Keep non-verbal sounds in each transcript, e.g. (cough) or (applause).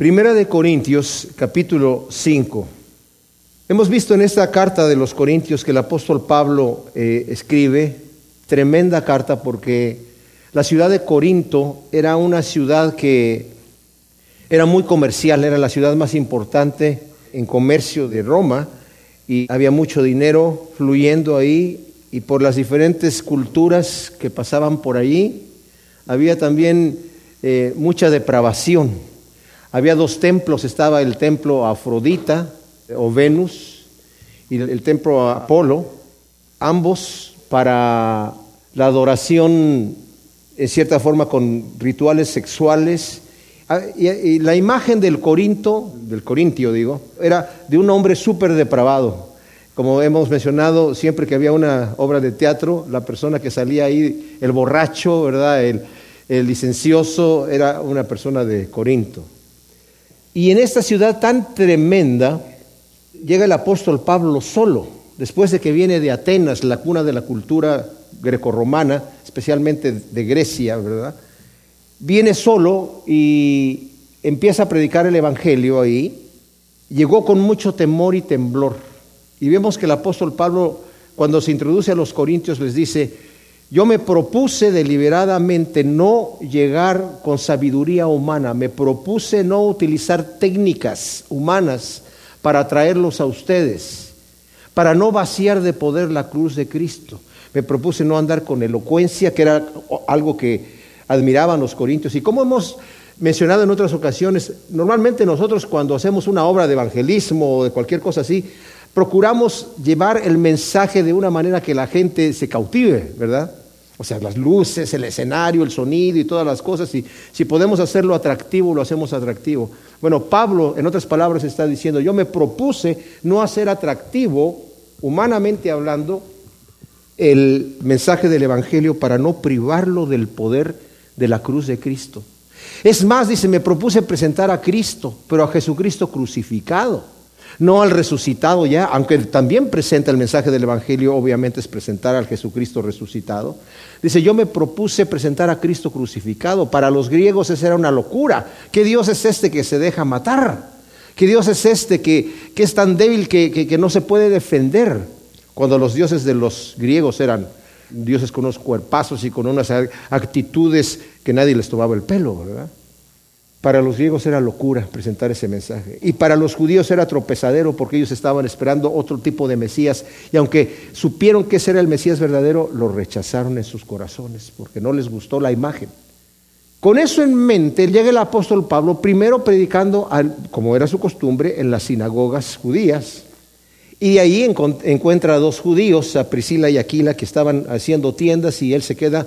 Primera de Corintios, capítulo 5. Hemos visto en esta carta de los Corintios que el apóstol Pablo eh, escribe, tremenda carta porque la ciudad de Corinto era una ciudad que era muy comercial, era la ciudad más importante en comercio de Roma y había mucho dinero fluyendo ahí y por las diferentes culturas que pasaban por allí había también eh, mucha depravación. Había dos templos, estaba el templo Afrodita o Venus y el templo Apolo, ambos para la adoración en cierta forma con rituales sexuales. Ah, y, la imagen del Corinto, del Corintio digo, era de un hombre súper depravado. Como hemos mencionado, siempre que había una obra de teatro, la persona que salía ahí, el borracho, ¿verdad? El, el licencioso, era una persona de Corinto. Y en esta ciudad tan tremenda llega el apóstol Pablo solo, después de que viene de Atenas, la cuna de la cultura grecorromana, especialmente de Grecia, ¿verdad? Viene solo y empieza a predicar el Evangelio ahí. Llegó con mucho temor y temblor. Y vemos que el apóstol Pablo, cuando se introduce a los corintios, les dice, yo me propuse deliberadamente no llegar con sabiduría humana, me propuse no utilizar técnicas humanas para traerlos a ustedes, para no vaciar de poder la cruz de Cristo. Me propuse no andar con elocuencia, que era algo que admiraban los corintios. Y como hemos mencionado en otras ocasiones, normalmente nosotros cuando hacemos una obra de evangelismo o de cualquier cosa así, procuramos llevar el mensaje de una manera que la gente se cautive, ¿verdad? O sea, las luces, el escenario, el sonido y todas las cosas. Y si podemos hacerlo atractivo, lo hacemos atractivo. Bueno, Pablo, en otras palabras, está diciendo, yo me propuse no hacer atractivo, humanamente hablando, el mensaje del Evangelio para no privarlo del poder de la cruz de Cristo. Es más, dice, me propuse presentar a Cristo, pero a Jesucristo crucificado no al resucitado ya, aunque también presenta el mensaje del Evangelio, obviamente es presentar al Jesucristo resucitado. Dice, yo me propuse presentar a Cristo crucificado. Para los griegos esa era una locura. ¿Qué Dios es este que se deja matar? ¿Qué Dios es este que, es tan débil que, que no se puede defender? Cuando los dioses de los griegos eran dioses con unos cuerpazos y con unas actitudes que nadie les tomaba el pelo, ¿verdad? Para los griegos era locura presentar ese mensaje. Y para los judíos era tropezadero porque ellos estaban esperando otro tipo de Mesías. Y aunque supieron que ese era el Mesías verdadero, lo rechazaron en sus corazones porque no les gustó la imagen. Con eso en mente llega el apóstol Pablo primero predicando, como era su costumbre, en las sinagogas judías. Y ahí encuentra a dos judíos, a Priscila y Aquila, que estaban haciendo tiendas y él se queda,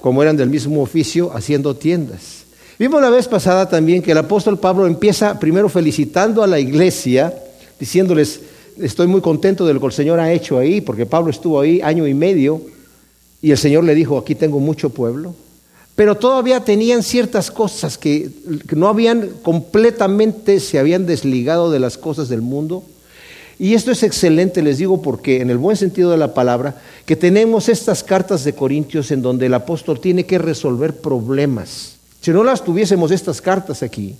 como eran del mismo oficio, haciendo tiendas. Vimos la vez pasada también que el apóstol Pablo empieza primero felicitando a la iglesia, diciéndoles, estoy muy contento de lo que el Señor ha hecho ahí, porque Pablo estuvo ahí año y medio y el Señor le dijo, aquí tengo mucho pueblo. Pero todavía tenían ciertas cosas que, que no habían completamente, se habían desligado de las cosas del mundo. Y esto es excelente, les digo, porque en el buen sentido de la palabra, que tenemos estas cartas de Corintios en donde el apóstol tiene que resolver problemas si no las tuviésemos estas cartas aquí,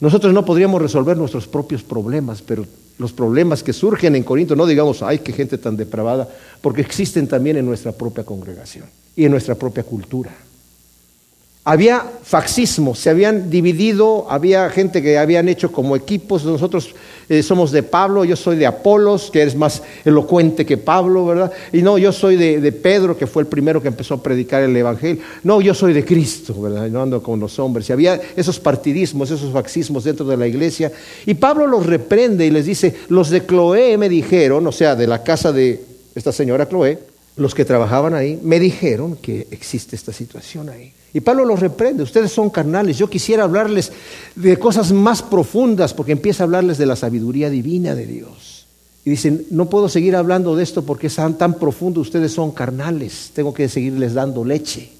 nosotros no podríamos resolver nuestros propios problemas, pero los problemas que surgen en Corinto, no digamos, ay, qué gente tan depravada, porque existen también en nuestra propia congregación y en nuestra propia cultura. Había faxismo, se habían dividido, había gente que habían hecho como equipos, nosotros eh, somos de Pablo, yo soy de Apolos, que eres más elocuente que Pablo, ¿verdad? Y no, yo soy de, Pedro, que fue el primero que empezó a predicar el Evangelio. No, yo soy de Cristo, ¿verdad? No ando con los hombres. Y había esos partidismos, esos faxismos dentro de la iglesia. Y Pablo los reprende y les dice, los de Cloé me dijeron, o sea, de la casa de esta señora Cloé, los que trabajaban ahí, me dijeron que existe esta situación ahí. Y Pablo los reprende, ustedes son carnales, yo quisiera hablarles de cosas más profundas porque empieza a hablarles de la sabiduría divina de Dios. Y dicen, no puedo seguir hablando de esto porque es tan profundo, ustedes son carnales, tengo que seguirles dando leche.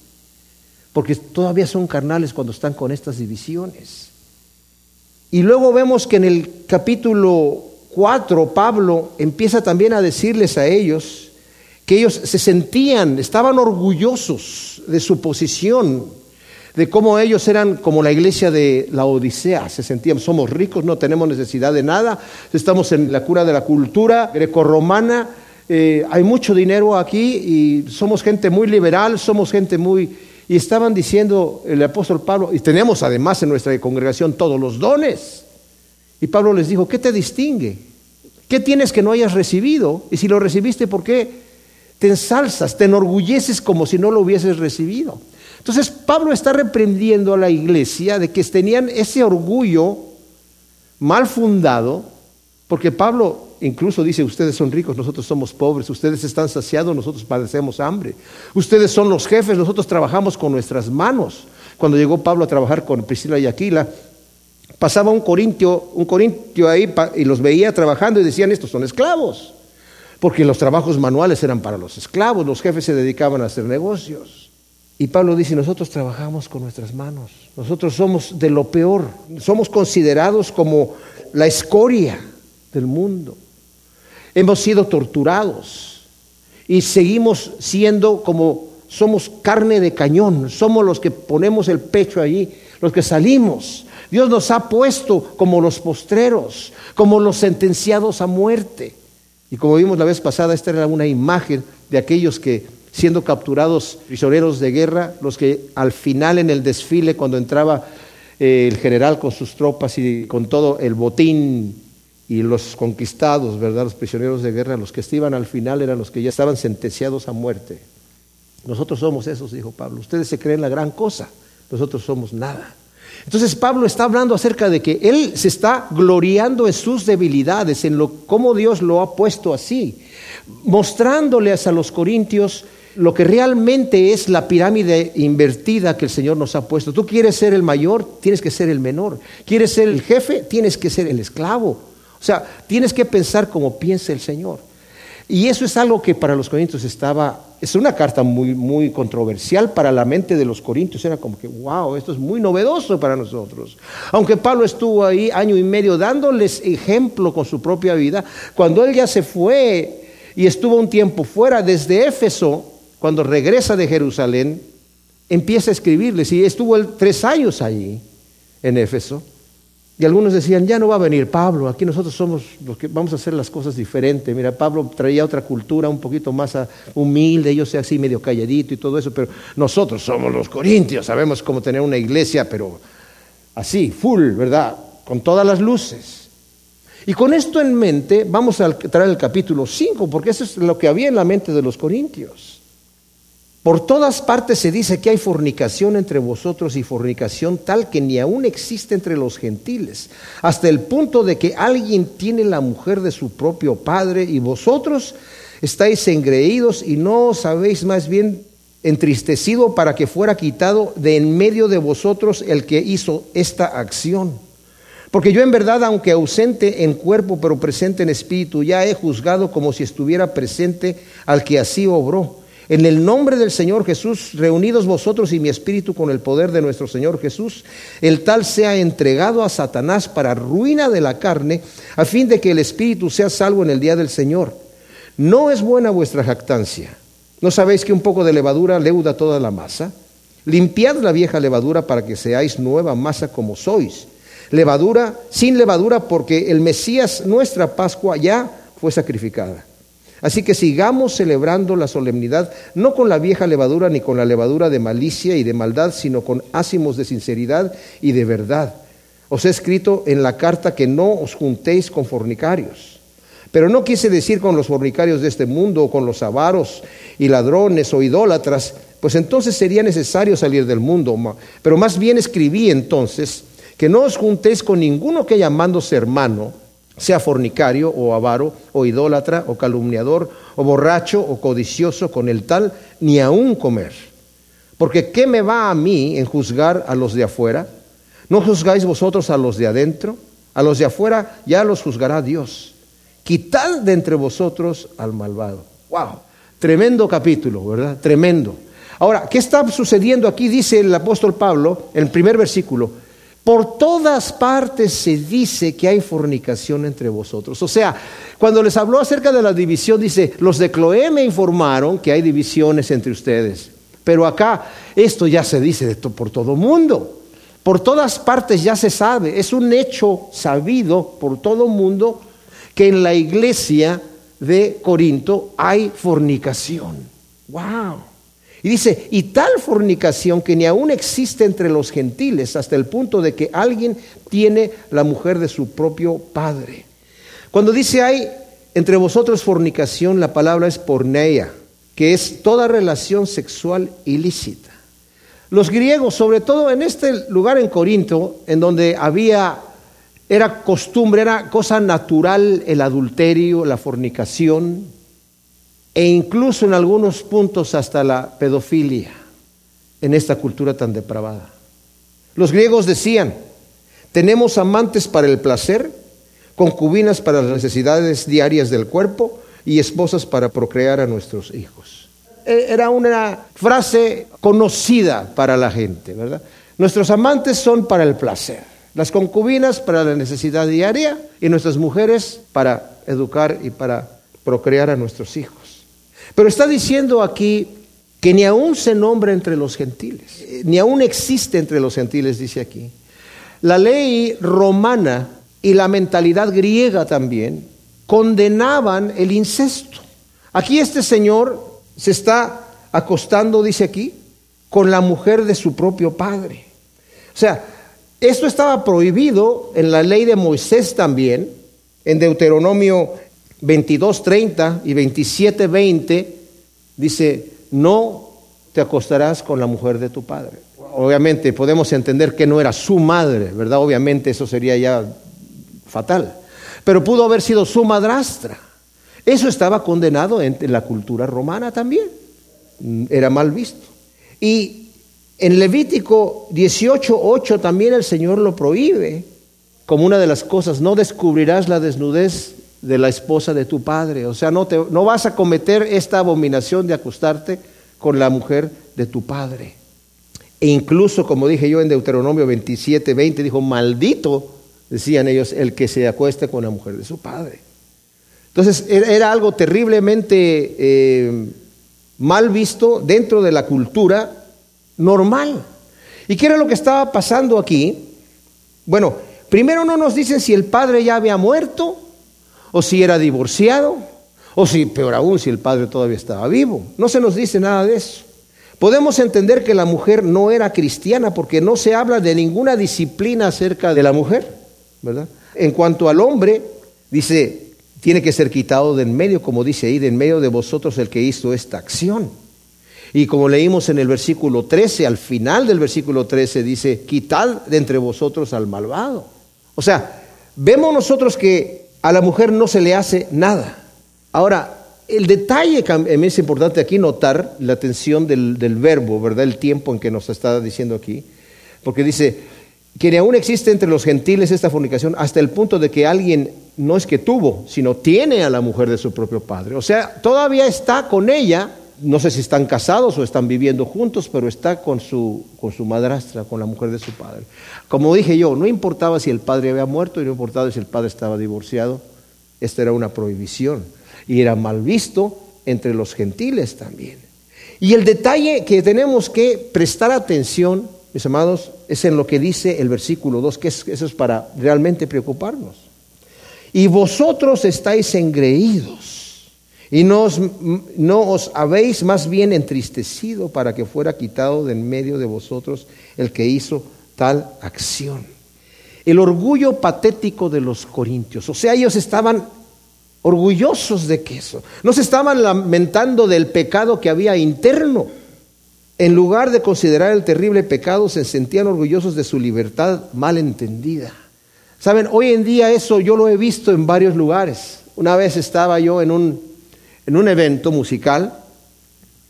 Porque todavía son carnales cuando están con estas divisiones. Y luego vemos que en el capítulo 4 Pablo empieza también a decirles a ellos, que ellos se sentían, estaban orgullosos de su posición, de cómo ellos eran como la iglesia de la Odisea, se sentían, somos ricos, no tenemos necesidad de nada, estamos en la cura de la cultura grecorromana, eh, hay mucho dinero aquí y somos gente muy liberal, somos gente muy... Y estaban diciendo el apóstol Pablo, y tenemos además en nuestra congregación todos los dones. Y Pablo les dijo, ¿qué te distingue? ¿Qué tienes que no hayas recibido? Y si lo recibiste, ¿por qué te ensalzas, te enorgulleces como si no lo hubieses recibido? Entonces Pablo está reprendiendo a la iglesia de que tenían ese orgullo mal fundado, porque Pablo incluso dice, ustedes son ricos, nosotros somos pobres, ustedes están saciados, nosotros padecemos hambre, ustedes son los jefes, nosotros trabajamos con nuestras manos. Cuando llegó Pablo a trabajar con Priscila y Aquila, pasaba un corintio, un corintio ahí y los veía trabajando y decían, estos son esclavos, porque los trabajos manuales eran para los esclavos, los jefes se dedicaban a hacer negocios. Y Pablo dice, nosotros trabajamos con nuestras manos, nosotros somos de lo peor, somos considerados como la escoria del mundo. Hemos sido torturados y seguimos siendo como somos carne de cañón, somos los que ponemos el pecho allí, los que salimos. Dios nos ha puesto como los postreros, como los sentenciados a muerte. Y como vimos la vez pasada, esta era una imagen de aquellos que, siendo capturados prisioneros de guerra, los que al final en el desfile, cuando entraba eh, el general con sus tropas y con todo el botín y los conquistados, ¿verdad? Los prisioneros de guerra, los que estaban al final eran los que ya estaban sentenciados a muerte. Nosotros somos esos, dijo Pablo. Ustedes se creen la gran cosa, nosotros somos nada. Entonces Pablo está hablando acerca de que él se está gloriando en sus debilidades, en lo cómo Dios lo ha puesto así, mostrándoles a los corintios lo que realmente es la pirámide invertida que el Señor nos ha puesto. Tú quieres ser el mayor, tienes que ser el menor. Quieres ser el jefe, tienes que ser el esclavo. O sea, tienes que pensar como piensa el Señor. Y eso es algo que para los corintios estaba, es una carta muy, muy controversial para la mente de los corintios. Era como que, wow, esto es muy novedoso para nosotros. Aunque Pablo estuvo ahí año y medio dándoles ejemplo con su propia vida, cuando él ya se fue y estuvo un tiempo fuera desde Éfeso, cuando regresa de Jerusalén, empieza a escribirles y estuvo tres años allí en Éfeso. Y algunos decían, ya no va a venir Pablo, aquí nosotros somos los que vamos a hacer las cosas diferentes. Mira, Pablo traía otra cultura un poquito más humilde, ellos sea así medio calladito y todo eso, pero nosotros somos los corintios, sabemos cómo tener una iglesia, pero así, full, ¿verdad? Con todas las luces. Y con esto en mente, vamos a traer el capítulo 5, porque eso es lo que había en la mente de los corintios. Por todas partes se dice que hay fornicación entre vosotros y fornicación tal que ni aún existe entre los gentiles, hasta el punto de que alguien tiene la mujer de su propio padre y vosotros estáis engreídos y no os habéis más bien entristecido para que fuera quitado de en medio de vosotros el que hizo esta acción. Porque yo en verdad, aunque ausente en cuerpo, pero presente en espíritu, ya he juzgado como si estuviera presente al que así obró. En el nombre del Señor Jesús, reunidos vosotros y mi espíritu con el poder de nuestro Señor Jesús, el tal sea entregado a Satanás para ruina de la carne, a fin de que el espíritu sea salvo en el día del Señor. No es buena vuestra jactancia. ¿No sabéis que un poco de levadura leuda toda la masa? Limpiad la vieja levadura para que seáis nueva masa como sois. Levadura, sin levadura, porque el Mesías, nuestra Pascua, ya fue sacrificada. Así que sigamos celebrando la solemnidad, no con la vieja levadura ni con la levadura de malicia y de maldad, sino con ácimos de sinceridad y de verdad. Os he escrito en la carta que no os juntéis con fornicarios. Pero no quise decir con los fornicarios de este mundo o con los avaros y ladrones o idólatras, pues entonces sería necesario salir del mundo. Pero más bien escribí entonces que no os juntéis con ninguno que llamándose hermano, sea fornicario o avaro o idólatra o calumniador o borracho o codicioso con el tal, ni aún comer. Porque ¿qué me va a mí en juzgar a los de afuera? ¿No juzgáis vosotros a los de adentro? A los de afuera ya los juzgará Dios. Quitad de entre vosotros al malvado. ¡Wow! Tremendo capítulo, ¿verdad? Tremendo. Ahora, ¿qué está sucediendo aquí? Dice el apóstol Pablo, en el primer versículo, por todas partes se dice que hay fornicación entre vosotros. O sea, cuando les habló acerca de la división, dice, los de Cloé me informaron que hay divisiones entre ustedes. Pero acá esto ya se dice por todo mundo. Por todas partes ya se sabe. Es un hecho sabido por todo mundo que en la iglesia de Corinto hay fornicación. ¡Wow! Y dice, y tal fornicación que ni aún existe entre los gentiles hasta el punto de que alguien tiene la mujer de su propio padre. Cuando dice hay entre vosotros fornicación, la palabra es porneia, que es toda relación sexual ilícita. Los griegos, sobre todo en este lugar en Corinto, en donde había, era costumbre, era cosa natural el adulterio, la fornicación, e incluso en algunos puntos hasta la pedofilia, en esta cultura tan depravada. Los griegos decían, tenemos amantes para el placer, concubinas para las necesidades diarias del cuerpo y esposas para procrear a nuestros hijos. E, era una frase conocida para la gente, ¿verdad? Nuestros amantes son para el placer, las concubinas para la necesidad diaria y nuestras mujeres para educar y para procrear a nuestros hijos. Pero está diciendo aquí que ni aún se nombra entre los gentiles, ni aún existe entre los gentiles, dice aquí. La ley romana y la mentalidad griega también condenaban el incesto. Aquí este señor se está acostando, dice aquí, con la mujer de su propio padre. O sea, esto estaba prohibido en la ley de Moisés también, en Deuteronomio 22.30 y 27.20, dice, no te acostarás con la mujer de tu padre. Obviamente podemos entender que no era su madre, ¿verdad? Obviamente eso sería ya fatal. Pero pudo haber sido su madrastra. Eso estaba condenado en, la cultura romana también. Era mal visto. Y en Levítico 18.8 también el Señor lo prohíbe como una de las cosas. No descubrirás la desnudez de la esposa de tu padre. O sea, no, te, no vas a cometer esta abominación de acostarte con la mujer de tu padre. E incluso, como dije yo en Deuteronomio 27, 20, dijo, maldito decían ellos, el que se acueste con la mujer de su padre. Entonces era algo terriblemente eh, mal visto dentro de la cultura normal. ¿Y qué era lo que estaba pasando aquí? Bueno, primero no nos dicen si el padre ya había muerto, o si era divorciado, o si, peor aún, si el padre todavía estaba vivo. No se nos dice nada de eso. Podemos entender que la mujer no era cristiana porque no se habla de ninguna disciplina acerca de la mujer. ¿verdad? En cuanto al hombre, dice, tiene que ser quitado de en medio, como dice ahí, de en medio de vosotros el que hizo esta acción. Y como leímos en el versículo 13, al final del versículo 13 dice, quitad de entre vosotros al malvado. O sea, vemos nosotros que a la mujer no se le hace nada. Ahora, el detalle es importante aquí notar la atención del, del verbo, ¿verdad? El tiempo en que nos está diciendo aquí. Porque dice, que aún existe entre los gentiles esta fornicación hasta el punto de que alguien no es que tuvo, sino tiene a la mujer de su propio padre. O sea, todavía está con ella, no sé si están casados o están viviendo juntos, pero está con su, con su madrastra, con la mujer de su padre. Como dije yo, no importaba si el padre había muerto y no importaba si el padre estaba divorciado, esta era una prohibición y era mal visto entre los gentiles también. Y el detalle que tenemos que prestar atención mis amados, es en lo que dice el versículo 2, que eso es para realmente preocuparnos. Y vosotros estáis engreídos y no os, no os habéis más bien entristecido para que fuera quitado de en medio de vosotros el que hizo tal acción. El orgullo patético de los corintios, o sea, ellos estaban orgullosos de que eso, no se estaban lamentando del pecado que había interno en lugar de considerar el terrible pecado, se sentían orgullosos de su libertad mal entendida. Saben, hoy en día eso yo lo he visto en varios lugares. Una vez estaba yo en un, en un evento musical,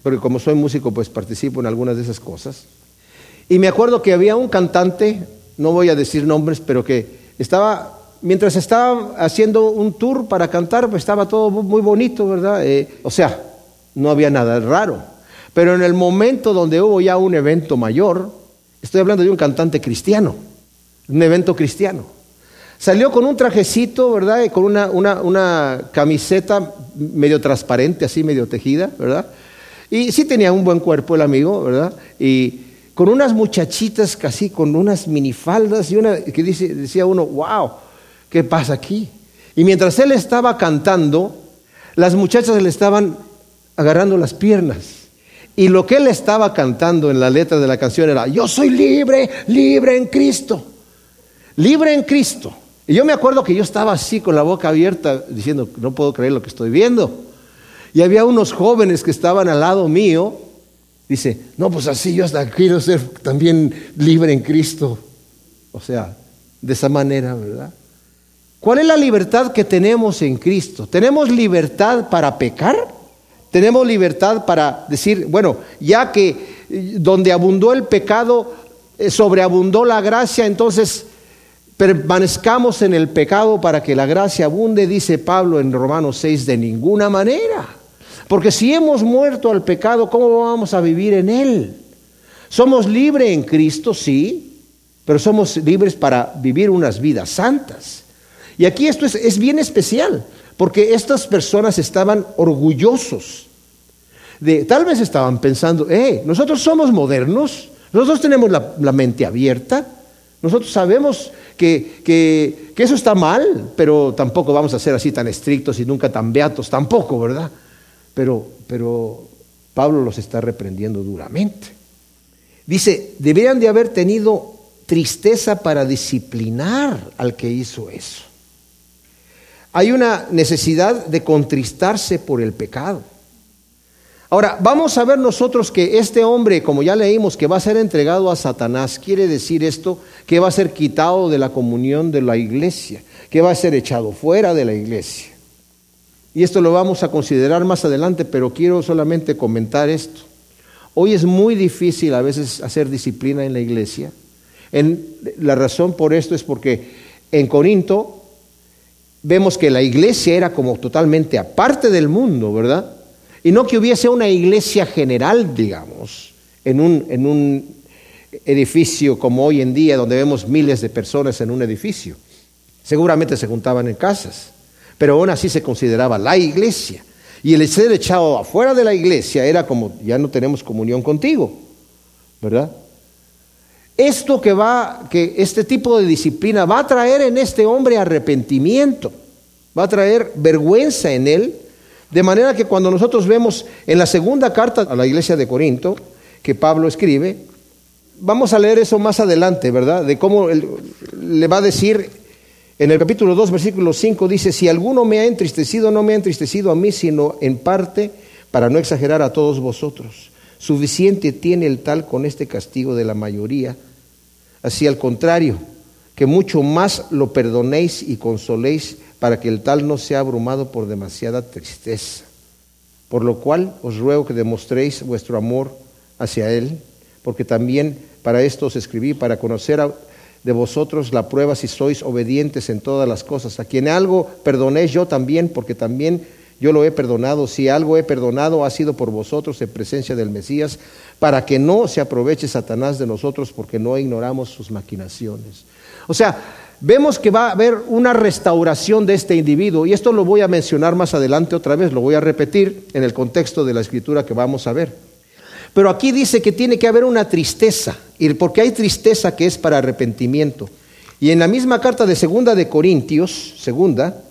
porque como soy músico pues participo en algunas de esas cosas. Y me acuerdo que había un cantante, no voy a decir nombres, pero que estaba, mientras estaba haciendo un tour para cantar, pues estaba todo muy bonito, ¿verdad? Eh, o sea, no había nada raro. Pero en el momento donde hubo ya un evento mayor, estoy hablando de un cantante cristiano, un evento cristiano. Salió con un trajecito, ¿verdad? Y con una, una, camiseta medio transparente, así medio tejida, ¿verdad? Y sí tenía un buen cuerpo el amigo, ¿verdad? Y con unas muchachitas casi, con unas minifaldas y una que dice, decía uno, wow, ¿qué pasa aquí? Y mientras él estaba cantando, las muchachas le estaban agarrando las piernas. Y lo que él estaba cantando en la letra de la canción era, yo soy libre, libre en Cristo, libre en Cristo. Y yo me acuerdo que yo estaba así con la boca abierta diciendo, no puedo creer lo que estoy viendo. Y había unos jóvenes que estaban al lado mío. Dice, no, pues así yo hasta quiero ser también libre en Cristo. O sea, de esa manera, ¿verdad? ¿Cuál es la libertad que tenemos en Cristo? ¿Tenemos libertad para pecar? ¿Tenemos libertad para decir, bueno, ya que donde abundó el pecado, eh, sobreabundó la gracia, entonces permanezcamos en el pecado para que la gracia abunde, dice Pablo en Romanos 6, de ninguna manera. Porque si hemos muerto al pecado, ¿cómo vamos a vivir en él? Somos libres en Cristo, sí, pero somos libres para vivir unas vidas santas. Y aquí esto es, bien especial, porque estas personas estaban orgullosos. De, tal vez estaban pensando, eh, nosotros somos modernos, nosotros tenemos la, mente abierta, nosotros sabemos que, que, eso está mal, pero tampoco vamos a ser así tan estrictos y nunca tan beatos, tampoco, ¿verdad? Pero, pero Pablo los está reprendiendo duramente. Dice, deberían de haber tenido tristeza para disciplinar al que hizo eso. Hay una necesidad de contristarse por el pecado. Ahora, vamos a ver nosotros que este hombre, como ya leímos, que va a ser entregado a Satanás, quiere decir esto, que va a ser quitado de la comunión de la iglesia, que va a ser echado fuera de la iglesia. Y esto lo vamos a considerar más adelante, pero quiero solamente comentar esto. Hoy es muy difícil a veces hacer disciplina en la iglesia. La razón por esto es porque en Corinto vemos que la iglesia era como totalmente aparte del mundo, ¿verdad? Y no que hubiese una iglesia general, digamos, en un, en un edificio como hoy en día, donde vemos miles de personas en un edificio. Seguramente se juntaban en casas, pero aún así se consideraba la iglesia. Y el ser echado afuera de la iglesia era como, ya no tenemos comunión contigo, ¿verdad? Esto que va, que este tipo de disciplina va a traer en este hombre arrepentimiento, va a traer vergüenza en él, de manera que cuando nosotros vemos en la segunda carta a la iglesia de Corinto, que Pablo escribe, vamos a leer eso más adelante, ¿verdad? De cómo le va a decir en el capítulo 2, versículo 5, dice, si alguno me ha entristecido, no me ha entristecido a mí, sino en parte, para no exagerar a todos vosotros. Suficiente tiene el tal con este castigo de la mayoría. Así al contrario, que mucho más lo perdonéis y consoléis para que el tal no sea abrumado por demasiada tristeza. Por lo cual os ruego que demostréis vuestro amor hacia él, porque también para esto os escribí, para conocer de vosotros la prueba si sois obedientes en todas las cosas. A quien algo perdonéis yo también, porque también yo lo he perdonado. Si algo he perdonado ha sido por vosotros en presencia del Mesías, para que no se aproveche Satanás de nosotros porque no ignoramos sus maquinaciones. O sea, vemos que va a haber una restauración de este individuo y esto lo voy a mencionar más adelante otra vez, lo voy a repetir en el contexto de la escritura que vamos a ver. Pero aquí dice que tiene que haber una tristeza, porque hay tristeza que es para arrepentimiento. Y en la misma carta de segunda de Corintios, segunda,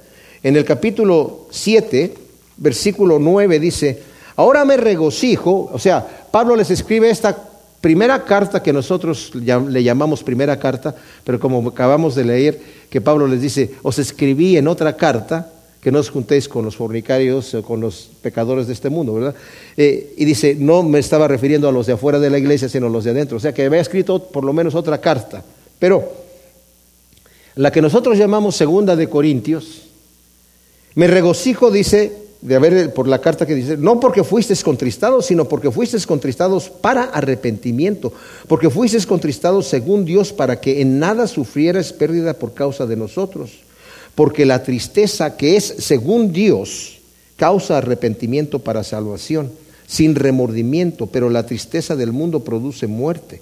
en el capítulo 7, versículo 9 dice, ahora me regocijo, o sea, Pablo les escribe esta primera carta que nosotros le llamamos primera carta, pero como acabamos de leer que Pablo les dice, os escribí en otra carta, que no os juntéis con los fornicarios o con los pecadores de este mundo, ¿verdad? Eh, y dice, no me estaba refiriendo a los de afuera de la iglesia, sino a los de adentro. O sea que había escrito por lo menos otra carta. Pero la que nosotros llamamos segunda de Corintios, me regocijo, dice, de haber, por la carta que dice, no porque fuisteis contristados, sino porque fuisteis contristados para arrepentimiento, porque fuisteis contristados según Dios para que en nada sufrieras pérdida por causa de nosotros, porque la tristeza que es según Dios causa arrepentimiento para salvación, sin remordimiento, pero la tristeza del mundo produce muerte.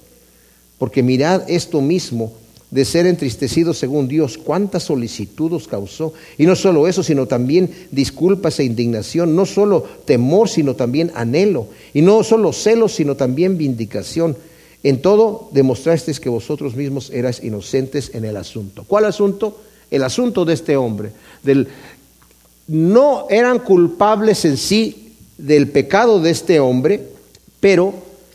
Porque mirad esto mismo, de ser entristecidos según Dios, cuántas solicitudes causó. Y no solo eso, sino también disculpas e indignación, no solo temor, sino también anhelo. Y no solo celos, sino también vindicación. En todo demostrasteis que vosotros mismos erais inocentes en el asunto. ¿Cuál asunto? El asunto de este hombre. Del, no eran culpables en sí del pecado de este hombre, pero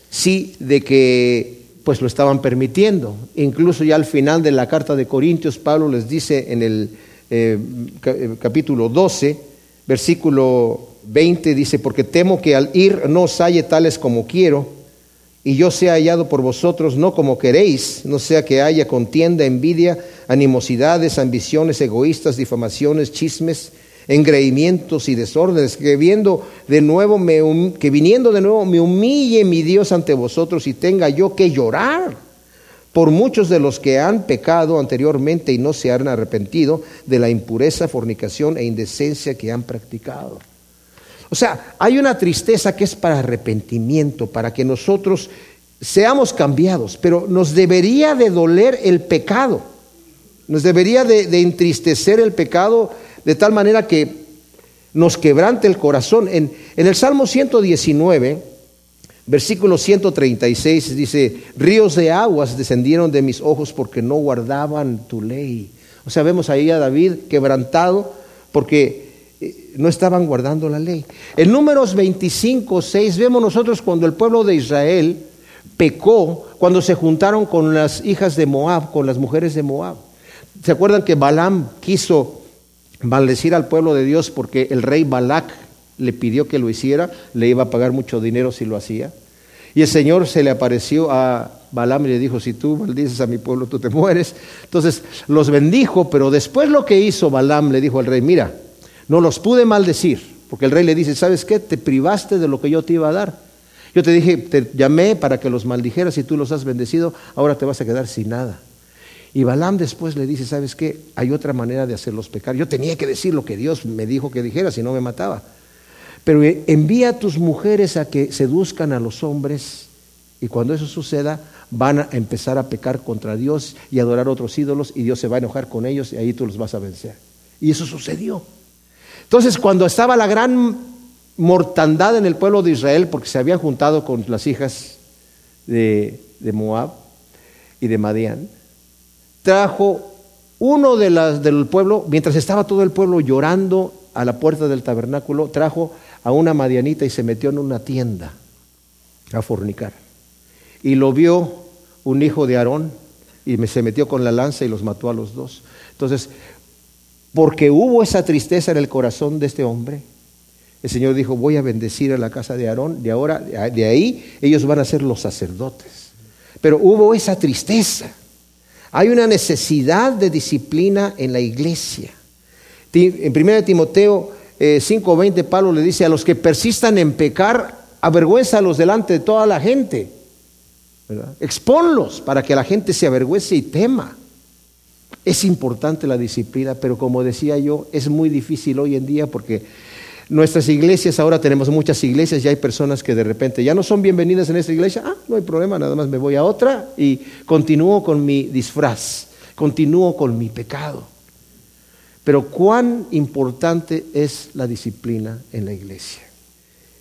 sí de que pues lo estaban permitiendo. Incluso ya al final de la carta de Corintios, Pablo les dice en el eh, eh, capítulo 12, versículo 20, dice, porque temo que al ir no os halle tales como quiero, y yo sea hallado por vosotros no como queréis, no sea que haya contienda, envidia, animosidades, ambiciones egoístas, difamaciones, chismes, engreimientos y desórdenes, que viendo de nuevo me, que viniendo de nuevo me humille mi Dios ante vosotros y tenga yo que llorar por muchos de los que han pecado anteriormente y no se han arrepentido de la impureza, fornicación e indecencia que han practicado. O sea, hay una tristeza que es para arrepentimiento, para que nosotros seamos cambiados, pero nos debería de doler el pecado, nos debería de, de entristecer el pecado de tal manera que nos quebrante el corazón. En, el Salmo 119, versículo 136 dice, ríos de aguas descendieron de mis ojos porque no guardaban tu ley. O sea, vemos ahí a David quebrantado porque eh, no estaban guardando la ley. En números 25, 6 vemos nosotros cuando el pueblo de Israel pecó, cuando se juntaron con las hijas de Moab, con las mujeres de Moab. ¿Se acuerdan que Balaam quiso maldecir al pueblo de Dios porque el rey Balac le pidió que lo hiciera, le iba a pagar mucho dinero si lo hacía. Y el Señor se le apareció a Balaam y le dijo, si tú maldices a mi pueblo, tú te mueres. Entonces los bendijo, pero después lo que hizo Balaam le dijo al rey, mira, no los pude maldecir, porque el rey le dice, ¿sabes qué? Te privaste de lo que yo te iba a dar. Yo te dije, te llamé para que los maldijeras y tú los has bendecido, ahora te vas a quedar sin nada. Y Balaam después le dice, ¿sabes qué? Hay otra manera de hacerlos pecar. Yo tenía que decir lo que Dios me dijo que dijera, si no me mataba. Pero envía a tus mujeres a que seduzcan a los hombres y cuando eso suceda van a empezar a pecar contra Dios y adorar otros ídolos y Dios se va a enojar con ellos y ahí tú los vas a vencer. Y eso sucedió. Entonces cuando estaba la gran mortandad en el pueblo de Israel porque se habían juntado con las hijas de, de Moab y de Madián, trajo uno de las, del pueblo, mientras estaba todo el pueblo llorando a la puerta del tabernáculo, trajo a una madianita y se metió en una tienda a fornicar. Y lo vio un hijo de Aarón y se metió con la lanza y los mató a los dos. Entonces, porque hubo esa tristeza en el corazón de este hombre, el Señor dijo, voy a bendecir a la casa de Aarón, de ahora, de ahí ellos van a ser los sacerdotes. Pero hubo esa tristeza. Hay una necesidad de disciplina en la iglesia. En 1 Timoteo 5:20 eh, Pablo le dice, a los que persistan en pecar, avergüénzalos delante de toda la gente. Exponlos para que la gente se avergüence y tema. Es importante la disciplina, pero como decía yo, es muy difícil hoy en día porque Nuestras iglesias, ahora tenemos muchas iglesias y hay personas que de repente ya no son bienvenidas en esta iglesia. Ah, no hay problema, nada más me voy a otra y continúo con mi disfraz, continúo con mi pecado. Pero cuán importante es la disciplina en la iglesia.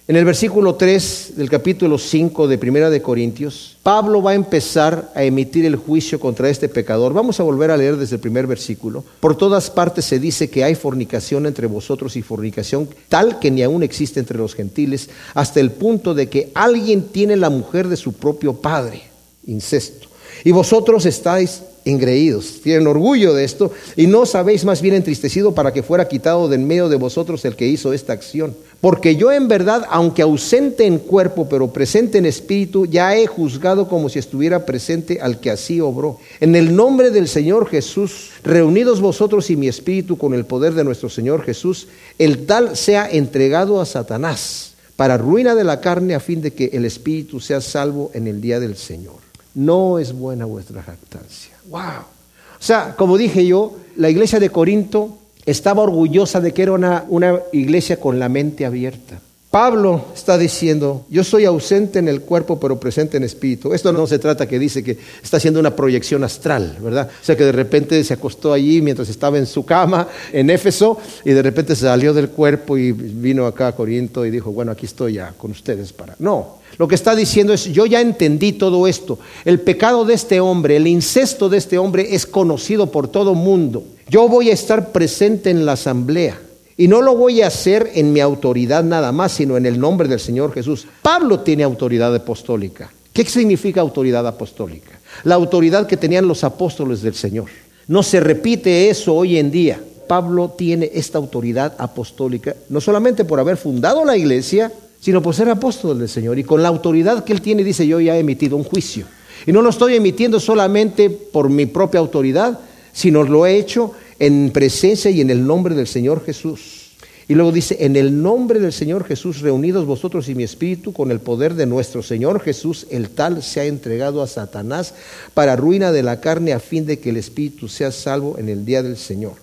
En el versículo 3 del capítulo 5 de Primera de Corintios, Pablo va a empezar a emitir el juicio contra este pecador. Vamos a volver a leer desde el primer versículo. Por todas partes se dice que hay fornicación entre vosotros y fornicación tal que ni aún existe entre los gentiles, hasta el punto de que alguien tiene la mujer de su propio padre, incesto. Y vosotros estáis engreídos, tienen orgullo de esto, y no os habéis más bien entristecido para que fuera quitado de en medio de vosotros el que hizo esta acción. Porque yo en verdad, aunque ausente en cuerpo, pero presente en espíritu, ya he juzgado como si estuviera presente al que así obró. En el nombre del Señor Jesús, reunidos vosotros y mi espíritu con el poder de nuestro Señor Jesús, el tal sea entregado a Satanás para ruina de la carne a fin de que el espíritu sea salvo en el día del Señor. No es buena vuestra jactancia. Wow. O sea, como dije yo, la iglesia de Corinto estaba orgullosa de que era una, iglesia con la mente abierta. Pablo está diciendo, yo soy ausente en el cuerpo, pero presente en espíritu. Esto no se trata que dice que está haciendo una proyección astral, ¿verdad? O sea, que de repente se acostó allí mientras estaba en su cama en Éfeso y de repente salió del cuerpo y vino acá a Corinto y dijo, bueno, aquí estoy ya con ustedes para... No, lo que está diciendo es, yo ya entendí todo esto. El pecado de este hombre, el incesto de este hombre es conocido por todo mundo. Yo voy a estar presente en la asamblea. Y no lo voy a hacer en mi autoridad nada más, sino en el nombre del Señor Jesús. Pablo tiene autoridad apostólica. ¿Qué significa autoridad apostólica? La autoridad que tenían los apóstoles del Señor. No se repite eso hoy en día. Pablo tiene esta autoridad apostólica, no solamente por haber fundado la iglesia, sino por ser apóstol del Señor. Y con la autoridad que él tiene, dice, yo ya he emitido un juicio. Y no lo estoy emitiendo solamente por mi propia autoridad, sino lo he hecho en presencia y en el nombre del Señor Jesús. Y luego dice, en el nombre del Señor Jesús, reunidos vosotros y mi espíritu, con el poder de nuestro Señor Jesús, el tal se ha entregado a Satanás para ruina de la carne a fin de que el espíritu sea salvo en el día del Señor.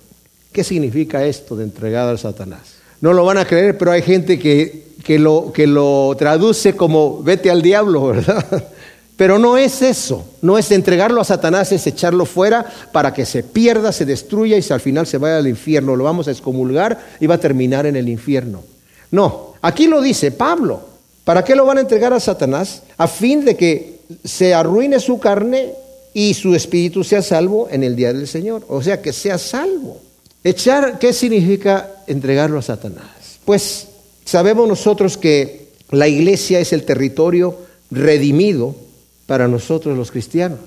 ¿Qué significa esto de entregado a Satanás? No lo van a creer, pero hay gente que, que, lo, que lo traduce como vete al diablo, (laughs) ¿verdad? Pero no es eso, no es entregarlo a Satanás, es echarlo fuera para que se pierda, se destruya y al final se vaya al infierno. Lo vamos a excomulgar y va a terminar en el infierno. No, aquí lo dice Pablo. ¿Para qué lo van a entregar a Satanás? A fin de que se arruine su carne y su espíritu sea salvo en el día del Señor. O sea, que sea salvo. Echar, ¿qué significa entregarlo a Satanás? Pues sabemos nosotros que la iglesia es el territorio redimido para nosotros los cristianos.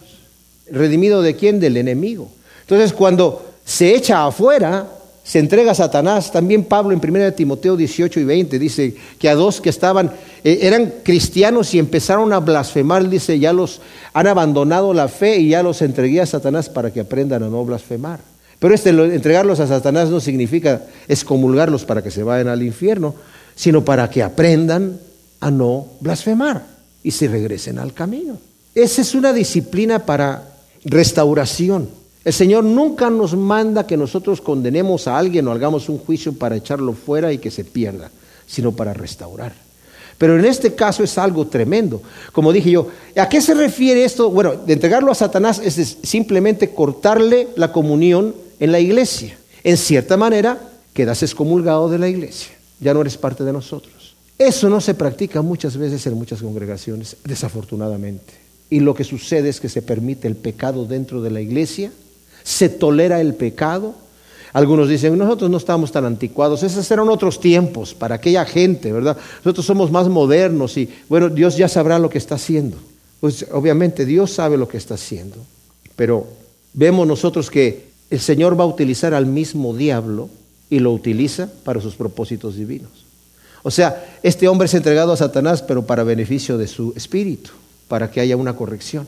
¿Redimido de quién? Del enemigo. Entonces, cuando se echa afuera, se entrega a Satanás. También Pablo en 1 Timoteo 18 y 20 dice que a dos que estaban, eh, eran cristianos y empezaron a blasfemar, dice, ya los han abandonado la fe y ya los entregué a Satanás para que aprendan a no blasfemar. Pero este entregarlos a Satanás no significa excomulgarlos para que se vayan al infierno, sino para que aprendan a no blasfemar y se regresen al camino. Esa es una disciplina para restauración. El Señor nunca nos manda que nosotros condenemos a alguien o hagamos un juicio para echarlo fuera y que se pierda, sino para restaurar. Pero en este caso es algo tremendo. Como dije yo, ¿a qué se refiere esto? Bueno, de entregarlo a Satanás es simplemente cortarle la comunión en la iglesia. En cierta manera, quedas excomulgado de la iglesia. Ya no eres parte de nosotros. Eso no se practica muchas veces en muchas congregaciones, desafortunadamente. Y lo que sucede es que se permite el pecado dentro de la iglesia, se tolera el pecado. Algunos dicen, nosotros no estamos tan anticuados, esos eran otros tiempos para aquella gente, ¿verdad? Nosotros somos más modernos y bueno, Dios ya sabrá lo que está haciendo. Pues obviamente Dios sabe lo que está haciendo, pero vemos nosotros que el Señor va a utilizar al mismo diablo y lo utiliza para sus propósitos divinos. O sea, este hombre es entregado a Satanás, pero para beneficio de su espíritu para que haya una corrección.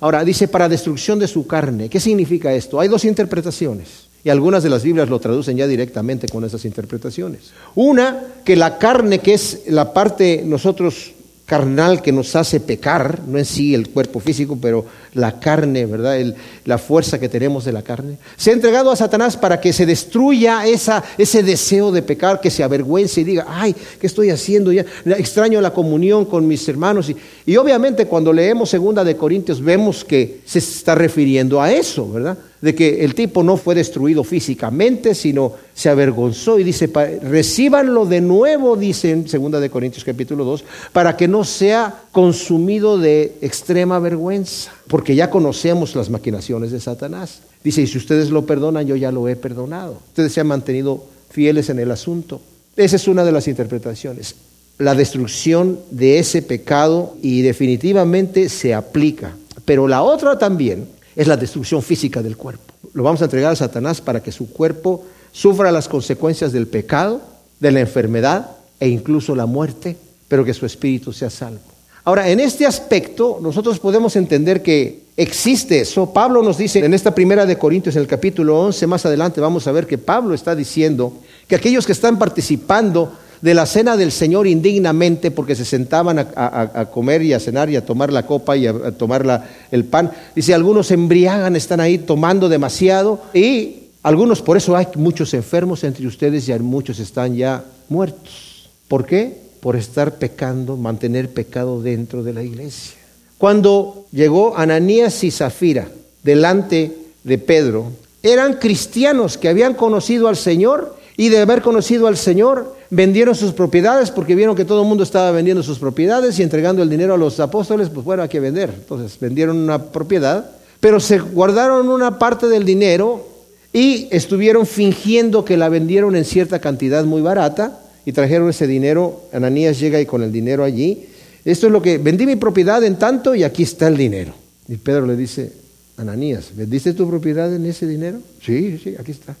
Ahora, dice para destrucción de su carne. ¿Qué significa esto? Hay dos interpretaciones. Y algunas de las Biblias lo traducen ya directamente con esas interpretaciones. Una, que la carne, que es la parte nosotros carnal que nos hace pecar, no en sí el cuerpo físico, pero la carne, ¿verdad? la fuerza que tenemos de la carne. Se ha entregado a Satanás para que se destruya esa, ese deseo de pecar, que se avergüence y diga, ay, ¿qué estoy haciendo? Ya extraño la comunión con mis hermanos. Y, y obviamente cuando leemos segunda de Corintios vemos que se está refiriendo a eso, ¿verdad? De que el tipo no fue destruido físicamente, sino se avergonzó y dice, recíbanlo de nuevo, dice en 2 de Corintios capítulo 2, para que no sea consumido de extrema vergüenza, porque ya conocemos las maquinaciones de Satanás. Dice, y si ustedes lo perdonan, yo ya lo he perdonado. Ustedes se han mantenido fieles en el asunto. Esa es una de las interpretaciones. La destrucción de ese pecado y definitivamente se aplica. Pero la otra también es la destrucción física del cuerpo. Lo vamos a entregar a Satanás para que su cuerpo sufra las consecuencias del pecado, de la enfermedad e incluso la muerte, pero que su espíritu sea salvo. Ahora, en este aspecto, nosotros podemos entender que existe eso. Pablo nos dice en esta primera de Corintios, en el capítulo 11, más adelante vamos a ver que Pablo está diciendo que aquellos que están participando de la cena del Señor indignamente porque se sentaban a, comer y a cenar y a tomar la copa y a, tomar el pan. Dice, algunos embriagan, están ahí tomando demasiado y algunos, por eso hay muchos enfermos entre ustedes y muchos están ya muertos. ¿Por qué? por estar pecando, mantener pecado dentro de la iglesia. Cuando llegó Ananías y Zafira delante de Pedro, eran cristianos que habían conocido al Señor y de haber conocido al Señor vendieron sus propiedades porque vieron que todo el mundo estaba vendiendo sus propiedades y entregando el dinero a los apóstoles, pues bueno, hay que vender. Entonces vendieron una propiedad, pero se guardaron una parte del dinero y estuvieron fingiendo que la vendieron en cierta cantidad muy barata y trajeron ese dinero. Ananías llega y con el dinero allí. Esto es lo que vendí mi propiedad en tanto y aquí está el dinero. Y Pedro le dice, Ananías, ¿vendiste tu propiedad en ese dinero? Sí, sí, aquí está.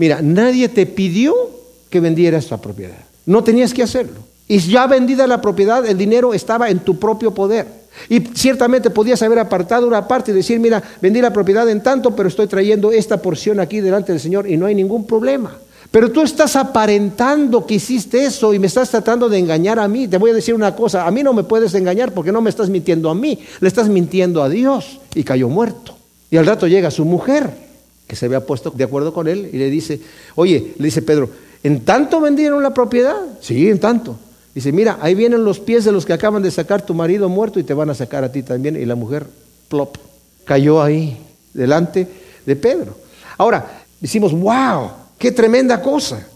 Mira, nadie te pidió que vendieras esa propiedad. No tenías que hacerlo. Y ya vendida la propiedad, el dinero estaba en tu propio poder. Y ciertamente podías haber apartado una parte y decir, mira, vendí la propiedad en tanto, pero estoy trayendo esta porción aquí delante del Señor y no hay ningún problema. Pero tú estás aparentando que hiciste eso y me estás tratando de engañar a mí. Te voy a decir una cosa, a mí no me puedes engañar porque no me estás mintiendo a mí, le estás mintiendo a Dios. Y cayó muerto. Y al rato llega su mujer, que se había puesto de acuerdo con él, y le dice, oye, le dice Pedro, ¿en tanto vendieron la propiedad? Sí, en tanto. Dice, mira, ahí vienen los pies de los que acaban de sacar tu marido muerto y te van a sacar a ti también. Y la mujer, plop, cayó ahí, delante de Pedro. Ahora, decimos, wow, qué tremenda cosa.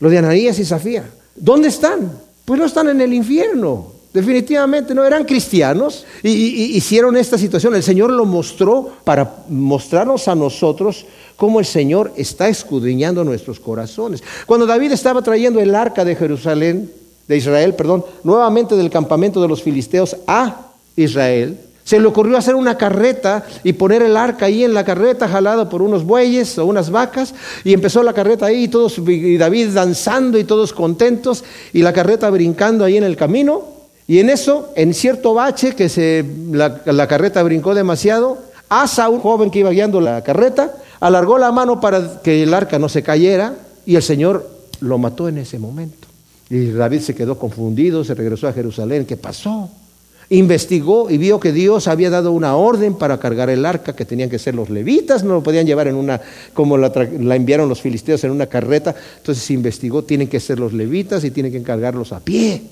Lo de Ananías y Safía. ¿Dónde están? Pues no están en el infierno. Definitivamente no eran cristianos y, hicieron esta situación. El Señor lo mostró para mostrarnos a nosotros cómo el Señor está escudriñando nuestros corazones. Cuando David estaba trayendo el arca de Jerusalén, de Israel, perdón, nuevamente del campamento de los filisteos a Israel, se le ocurrió hacer una carreta y poner el arca ahí en la carreta, jalado por unos bueyes o unas vacas, y empezó la carreta ahí, y todos, y David danzando y todos contentos, y la carreta brincando ahí en el camino. Y en eso, en cierto bache que se, la, la carreta brincó demasiado, Asa, un joven que iba guiando la carreta, alargó la mano para que el arca no se cayera, y el Señor lo mató en ese momento. Y David se quedó confundido, se regresó a Jerusalén. ¿Qué pasó? Investigó y vio que Dios había dado una orden para cargar el arca, que tenían que ser los levitas, no lo podían llevar en una, como la, enviaron los filisteos en una carreta. Entonces investigó, tienen que ser los levitas y tienen que encargarlos a pie.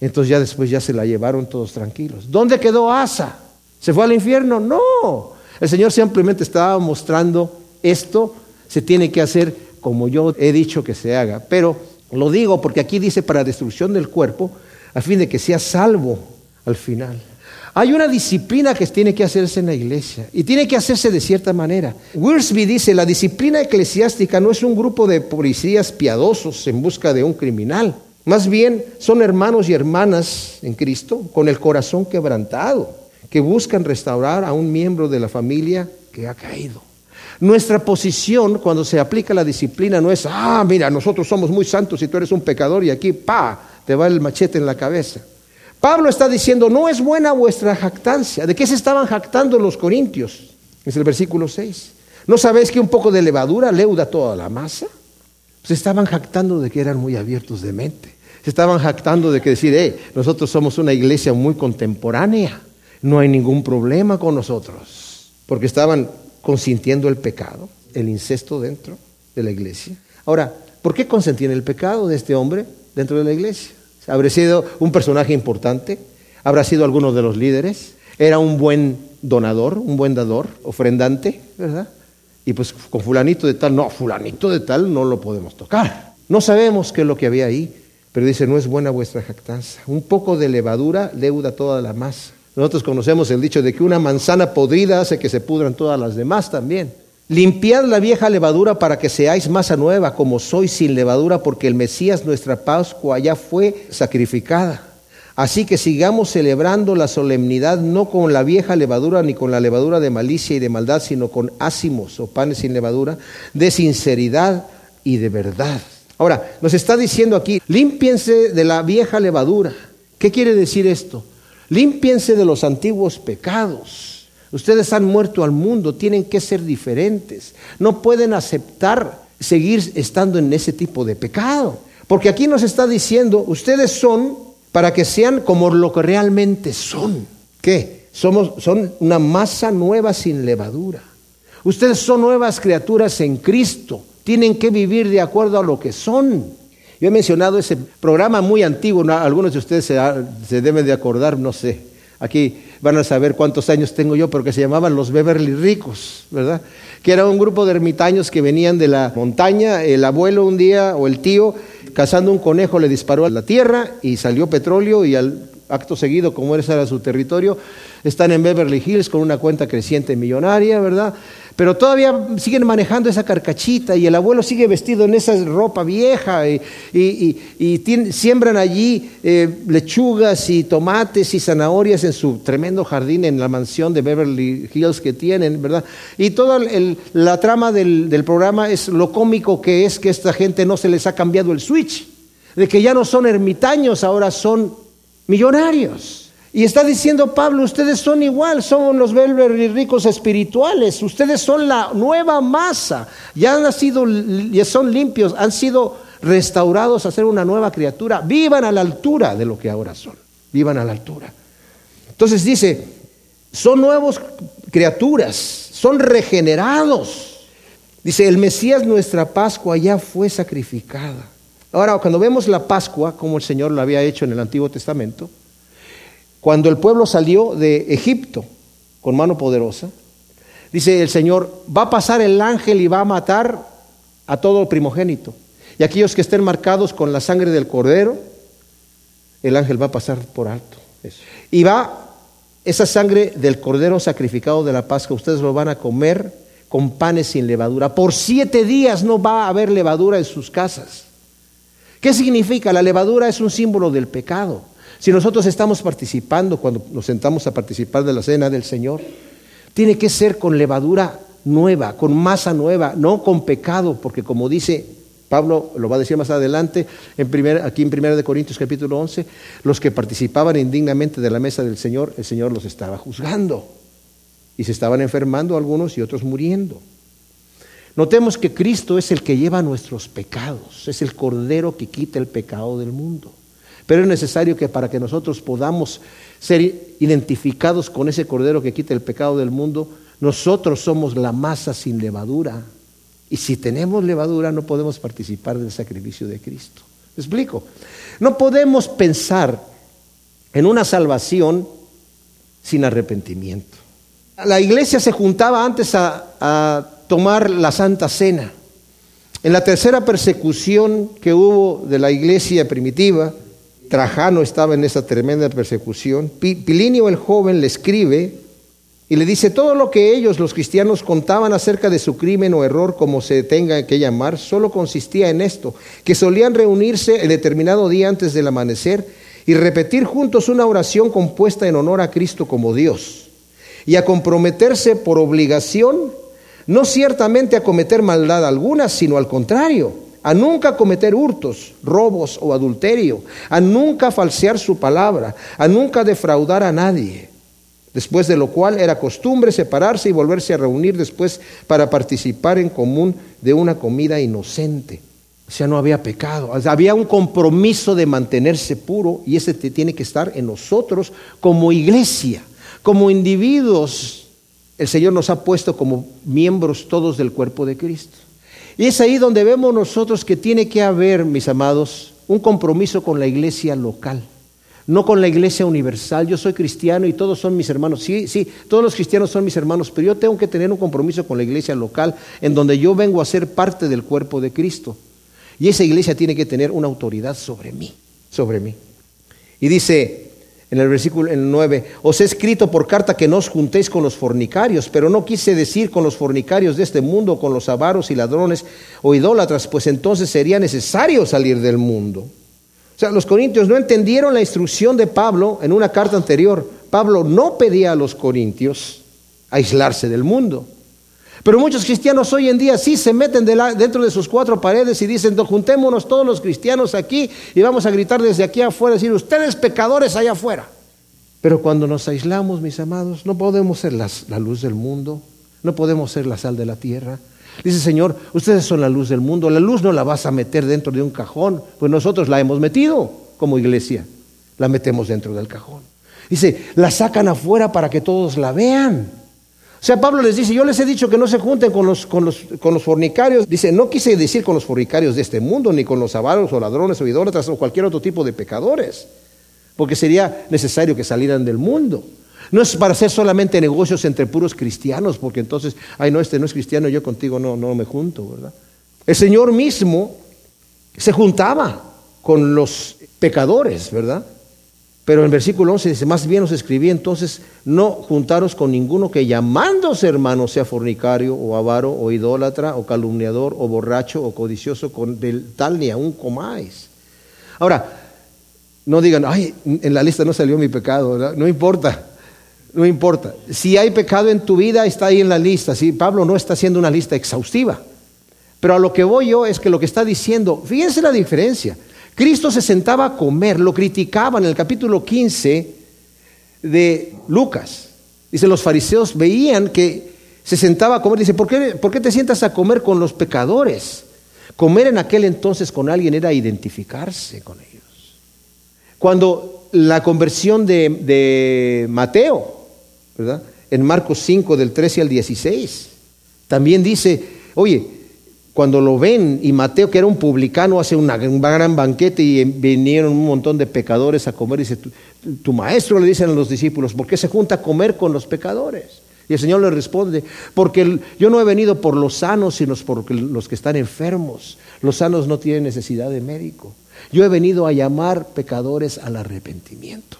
Entonces ya después ya se la llevaron todos tranquilos. ¿Dónde quedó Asa? ¿Se fue al infierno? No. El Señor simplemente estaba mostrando esto se tiene que hacer como yo he dicho que se haga. Pero lo digo porque aquí dice para destrucción del cuerpo, a fin de que sea salvo al final. Hay una disciplina que tiene que hacerse en la iglesia y tiene que hacerse de cierta manera. Wiersbe dice, la disciplina eclesiástica no es un grupo de policías piadosos en busca de un criminal. Más bien son hermanos y hermanas en Cristo con el corazón quebrantado que buscan restaurar a un miembro de la familia que ha caído. Nuestra posición cuando se aplica la disciplina no es, ah, mira, nosotros somos muy santos y tú eres un pecador y aquí, pa, te va el machete en la cabeza. Pablo está diciendo, no es buena vuestra jactancia. ¿De qué se estaban jactando los corintios? Es el versículo 6. ¿No sabéis que un poco de levadura leuda toda la masa? Se estaban jactando de que eran muy abiertos de mente. Se estaban jactando de que decir, eh, nosotros somos una iglesia muy contemporánea. No hay ningún problema con nosotros. Porque estaban consintiendo el pecado, el incesto dentro de la iglesia. Ahora, ¿por qué consentían el pecado de este hombre dentro de la iglesia? ¿Habrá sido un personaje importante? ¿Habrá sido alguno de los líderes? ¿Era un buen donador, un buen dador, ofrendante, verdad? Y pues con fulanito de tal, no, fulanito de tal no lo podemos tocar. No sabemos qué es lo que había ahí, pero dice, no es buena vuestra jactanza. Un poco de levadura leuda toda la masa. Nosotros conocemos el dicho de que una manzana podrida hace que se pudran todas las demás también. Limpiad la vieja levadura para que seáis masa nueva, como sois sin levadura, porque el Mesías, nuestra Pascua, ya fue sacrificada. Así que sigamos celebrando la solemnidad no con la vieja levadura ni con la levadura de malicia y de maldad, sino con ácimos o panes sin levadura, de sinceridad y de verdad. Ahora, nos está diciendo aquí, límpiense de la vieja levadura. ¿Qué quiere decir esto? Límpiense de los antiguos pecados. Ustedes han muerto al mundo, tienen que ser diferentes. No pueden aceptar seguir estando en ese tipo de pecado. Porque aquí nos está diciendo, ustedes son para que sean como lo que realmente son. ¿Qué? Somos, son una masa nueva sin levadura. Ustedes son nuevas criaturas en Cristo. Tienen que vivir de acuerdo a lo que son. Yo he mencionado ese programa muy antiguo, algunos de ustedes se, se, deben de acordar, no sé, aquí van a saber cuántos años tengo yo, pero que se llamaban los Beverly Ricos, ¿verdad? Que era un grupo de ermitaños que venían de la montaña, el abuelo un día o el tío cazando un conejo le disparó a la tierra y salió petróleo y al acto seguido, como ese era su territorio, están en Beverly Hills con una cuenta creciente millonaria, ¿verdad? Pero todavía siguen manejando esa carcachita y el abuelo sigue vestido en esa ropa vieja y, siembran allí eh, lechugas y tomates y zanahorias en su tremendo jardín en la mansión de Beverly Hills que tienen, ¿verdad? Y toda la trama del, del programa es lo cómico que es que esta gente no se les ha cambiado el switch, de que ya no son ermitaños, ahora son millonarios. Y está diciendo Pablo, ustedes son igual, son los ricos espirituales, ustedes son la nueva masa, ya han sido, ya son limpios, han sido restaurados a ser una nueva criatura, vivan a la altura de lo que ahora son, vivan a la altura. Entonces dice, son nuevas criaturas, son regenerados. Dice, el Mesías, nuestra Pascua, ya fue sacrificada. Ahora, cuando vemos la Pascua, como el Señor lo había hecho en el Antiguo Testamento, cuando el pueblo salió de Egipto con mano poderosa, dice el Señor, va a pasar el ángel y va a matar a todo primogénito. Y aquellos que estén marcados con la sangre del cordero, el ángel va a pasar por alto. Y va esa sangre del cordero sacrificado de la Pascua, ustedes lo van a comer con panes sin levadura. Por siete días no va a haber levadura en sus casas. ¿Qué significa? La levadura es un símbolo del pecado. Si nosotros estamos participando, cuando nos sentamos a participar de la cena del Señor, tiene que ser con levadura nueva, con masa nueva, no con pecado, porque como dice Pablo, lo va a decir más adelante, en aquí en 1 Corintios capítulo 11, los que participaban indignamente de la mesa del Señor, el Señor los estaba juzgando. Y se estaban enfermando algunos y otros muriendo. Notemos que Cristo es el que lleva nuestros pecados, es el Cordero que quita el pecado del mundo. Pero es necesario que para que nosotros podamos ser identificados con ese cordero que quita el pecado del mundo, nosotros somos la masa sin levadura. Y si tenemos levadura no podemos participar del sacrificio de Cristo. ¿Me explico? No podemos pensar en una salvación sin arrepentimiento. La iglesia se juntaba antes a, a tomar la Santa Cena. En la tercera persecución que hubo de la iglesia primitiva, Trajano estaba en esa tremenda persecución. Pilinio el joven le escribe y le dice, todo lo que ellos, los cristianos, contaban acerca de su crimen o error, como se tenga que llamar, solo consistía en esto, que solían reunirse el determinado día antes del amanecer y repetir juntos una oración compuesta en honor a Cristo como Dios, y a comprometerse por obligación, no ciertamente a cometer maldad alguna, sino al contrario a nunca cometer hurtos, robos o adulterio, a nunca falsear su palabra, a nunca defraudar a nadie. Después de lo cual era costumbre separarse y volverse a reunir después para participar en común de una comida inocente. O sea, no había pecado, había un compromiso de mantenerse puro y ese tiene que estar en nosotros como iglesia, como individuos. El Señor nos ha puesto como miembros todos del cuerpo de Cristo. Y es ahí donde vemos nosotros que tiene que haber, mis amados, un compromiso con la iglesia local, no con la iglesia universal. Yo soy cristiano y todos son mis hermanos. Sí, sí, todos los cristianos son mis hermanos, pero yo tengo que tener un compromiso con la iglesia local en donde yo vengo a ser parte del cuerpo de Cristo. Y esa iglesia tiene que tener una autoridad sobre mí, sobre mí. Y dice, en el versículo 9, os he escrito por carta que no os juntéis con los fornicarios, pero no quise decir con los fornicarios de este mundo, con los avaros y ladrones o idólatras, pues entonces sería necesario salir del mundo. O sea, los corintios no entendieron la instrucción de Pablo en una carta anterior. Pablo no pedía a los corintios aislarse del mundo. Pero muchos cristianos hoy en día sí se meten dentro de sus cuatro paredes y dicen, juntémonos todos los cristianos aquí y vamos a gritar desde aquí afuera, decir, ustedes pecadores allá afuera. Pero cuando nos aislamos, mis amados, no podemos ser la luz del mundo, no podemos ser la sal de la tierra. Dice Señor, ustedes son la luz del mundo, la luz no la vas a meter dentro de un cajón, pues nosotros la hemos metido como iglesia, la metemos dentro del cajón. Dice, la sacan afuera para que todos la vean. O sea, Pablo les dice, yo les he dicho que no se junten con los, con los, con los fornicarios. Dice, no quise decir con los fornicarios de este mundo, ni con los avaros o ladrones o idólatras o cualquier otro tipo de pecadores, porque sería necesario que salieran del mundo. No es para hacer solamente negocios entre puros cristianos, porque entonces, ay, no, este no es cristiano, yo contigo no, no me junto, ¿verdad? El Señor mismo se juntaba con los pecadores, ¿verdad? Pero en el versículo 11 dice, más bien os escribí entonces, no juntaros con ninguno que llamándose hermano sea fornicario o avaro o idólatra o calumniador o borracho o codicioso con del tal ni aún comáis. Ahora, no digan, ay, en la lista no salió mi pecado, no importa, no importa. Si hay pecado en tu vida, está ahí en la lista. Si Pablo no está haciendo una lista exhaustiva. Pero a lo que voy yo es que lo que está diciendo, fíjense la diferencia. Cristo se sentaba a comer, lo criticaban en el capítulo 15 de Lucas. Dice, los fariseos veían que se sentaba a comer. Dice, ¿por qué, ¿por qué te sientas a comer con los pecadores? Comer en aquel entonces con alguien era identificarse con ellos. Cuando la conversión de, de Mateo, ¿verdad? En Marcos 5, del 13 al 16, también dice, oye, cuando lo ven, y Mateo, que era un publicano, hace un gran banquete y vinieron un montón de pecadores a comer, dice, tu, tu, maestro le dicen a los discípulos, ¿por qué se junta a comer con los pecadores? Y el Señor le responde, porque yo no he venido por los sanos, sino por los que están enfermos. Los sanos no tienen necesidad de médico. Yo he venido a llamar pecadores al arrepentimiento.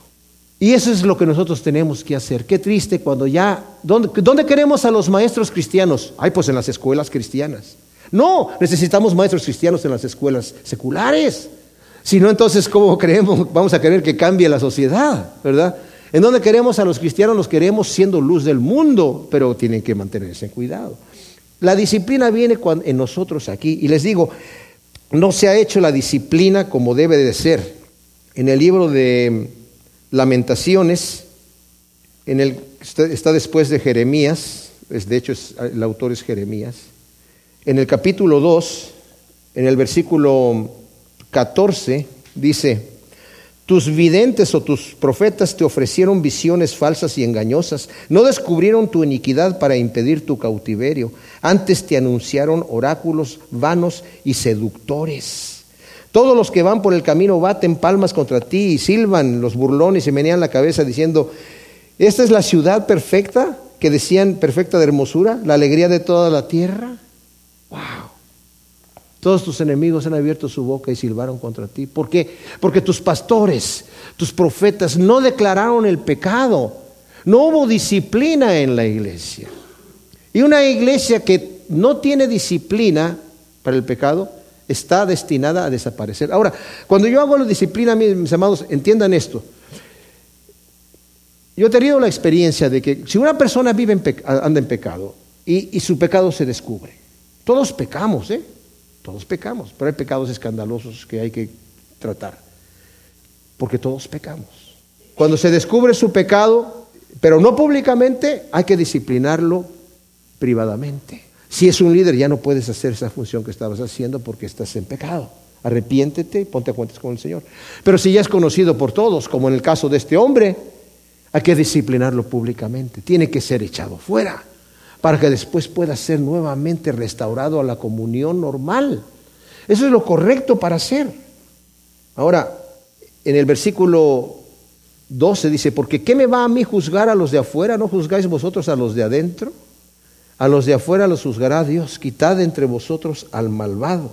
Y eso es lo que nosotros tenemos que hacer. Qué triste cuando ya... ¿Dónde, ¿dónde queremos a los maestros cristianos? Ay, pues en las escuelas cristianas. No, necesitamos maestros cristianos en las escuelas seculares. Si no, entonces, ¿cómo creemos? Vamos a querer que cambie la sociedad, ¿verdad? En donde queremos a los cristianos, los queremos siendo luz del mundo, pero tienen que mantenerse en cuidado. La disciplina viene en nosotros aquí. Y les digo, no se ha hecho la disciplina como debe de ser. En el libro de Lamentaciones, está después de Jeremías, de hecho el autor es Jeremías, en el capítulo 2, en el versículo 14, dice, tus videntes o tus profetas te ofrecieron visiones falsas y engañosas, no descubrieron tu iniquidad para impedir tu cautiverio, antes te anunciaron oráculos vanos y seductores. Todos los que van por el camino baten palmas contra ti y silban los burlones y menean la cabeza diciendo, esta es la ciudad perfecta, que decían perfecta de hermosura, la alegría de toda la tierra. Wow. Todos tus enemigos han abierto su boca y silbaron contra ti. ¿Por qué? Porque tus pastores, tus profetas no declararon el pecado. No hubo disciplina en la iglesia. Y una iglesia que no tiene disciplina para el pecado está destinada a desaparecer. Ahora, cuando yo hago la disciplina, mis amados, entiendan esto. Yo he tenido la experiencia de que si una persona vive anda en pecado y su pecado se descubre, todos pecamos, ¿eh? Todos pecamos, pero hay pecados escandalosos que hay que tratar, porque todos pecamos. Cuando se descubre su pecado, pero no públicamente, hay que disciplinarlo privadamente. Si es un líder, ya no puedes hacer esa función que estabas haciendo porque estás en pecado. Arrepiéntete y ponte a cuentas con el Señor. Pero si ya es conocido por todos, como en el caso de este hombre, hay que disciplinarlo públicamente. Tiene que ser echado fuera para que después pueda ser nuevamente restaurado a la comunión normal. Eso es lo correcto para hacer. Ahora, en el versículo 12 dice, porque ¿qué me va a mí juzgar a los de afuera? ¿No juzgáis vosotros a los de adentro? A los de afuera los juzgará Dios, quitad entre vosotros al malvado.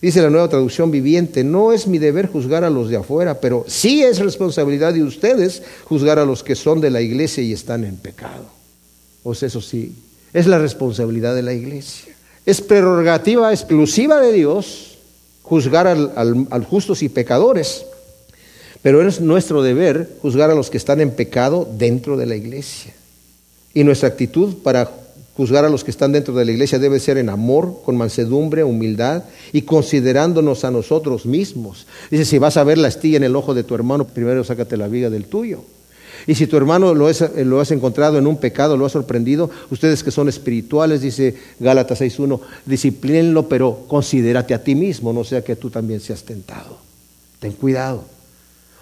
Dice la nueva traducción viviente, no es mi deber juzgar a los de afuera, pero sí es responsabilidad de ustedes juzgar a los que son de la iglesia y están en pecado. Pues eso sí, es la responsabilidad de la iglesia. Es prerrogativa exclusiva de Dios juzgar al, al, justos y pecadores, pero es nuestro deber juzgar a los que están en pecado dentro de la iglesia. Y nuestra actitud para juzgar a los que están dentro de la iglesia debe ser en amor, con mansedumbre, humildad y considerándonos a nosotros mismos. Dice, si vas a ver la estilla en el ojo de tu hermano, primero sácate la viga del tuyo. Y si tu hermano lo, has encontrado en un pecado, lo has sorprendido, ustedes que son espirituales, dice Gálatas 6.1, disciplínenlo, pero considérate a ti mismo, no sea que tú también seas tentado. Ten cuidado.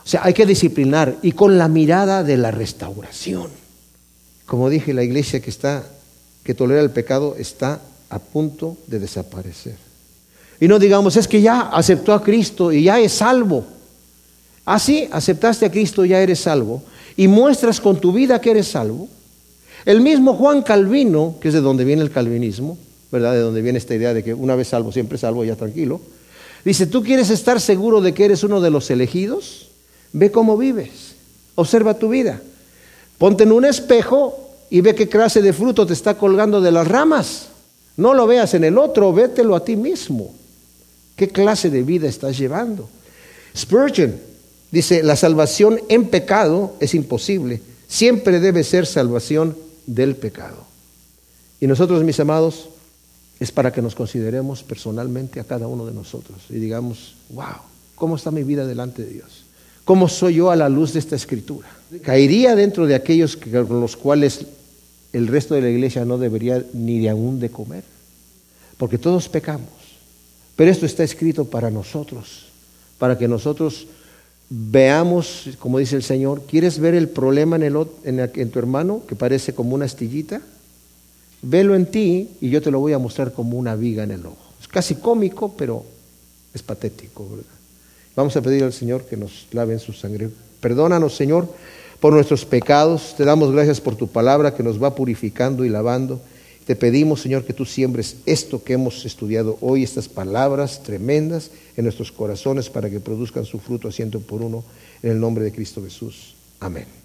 O sea, hay que disciplinar y con la mirada de la restauración. Como dije, la iglesia que está, que tolera el pecado, está a punto de desaparecer. Y no digamos, es que ya aceptó a Cristo y ya es salvo. Así ah, aceptaste a Cristo, ya eres salvo, y muestras con tu vida que eres salvo. El mismo Juan Calvino, que es de donde viene el calvinismo, ¿verdad? De donde viene esta idea de que una vez salvo, siempre salvo, ya tranquilo. Dice, ¿tú quieres estar seguro de que eres uno de los elegidos? Ve cómo vives, observa tu vida. Ponte en un espejo y ve qué clase de fruto te está colgando de las ramas. No lo veas en el otro, vételo a ti mismo. ¿Qué clase de vida estás llevando? Spurgeon dice, la salvación en pecado es imposible. Siempre debe ser salvación del pecado. Y nosotros, mis amados, es para que nos consideremos personalmente a cada uno de nosotros y digamos, wow, ¿cómo está mi vida delante de Dios? ¿Cómo soy yo a la luz de esta escritura? Caería dentro de aquellos con los cuales el resto de la iglesia no debería ni de aún de comer, porque todos pecamos. Pero esto está escrito para nosotros, para que nosotros veamos, como dice el Señor, ¿quieres ver el problema en, el, en, tu hermano que parece como una astillita? Velo en ti y yo te lo voy a mostrar como una viga en el ojo. Es casi cómico, pero es patético. Vamos a pedir al Señor que nos lave en su sangre. Perdónanos, Señor, por nuestros pecados. Te damos gracias por tu palabra que nos va purificando y lavando. Te pedimos, Señor, que tú siembres esto que hemos estudiado hoy, estas palabras tremendas en nuestros corazones para que produzcan su fruto a ciento por uno, en el nombre de Cristo Jesús. Amén.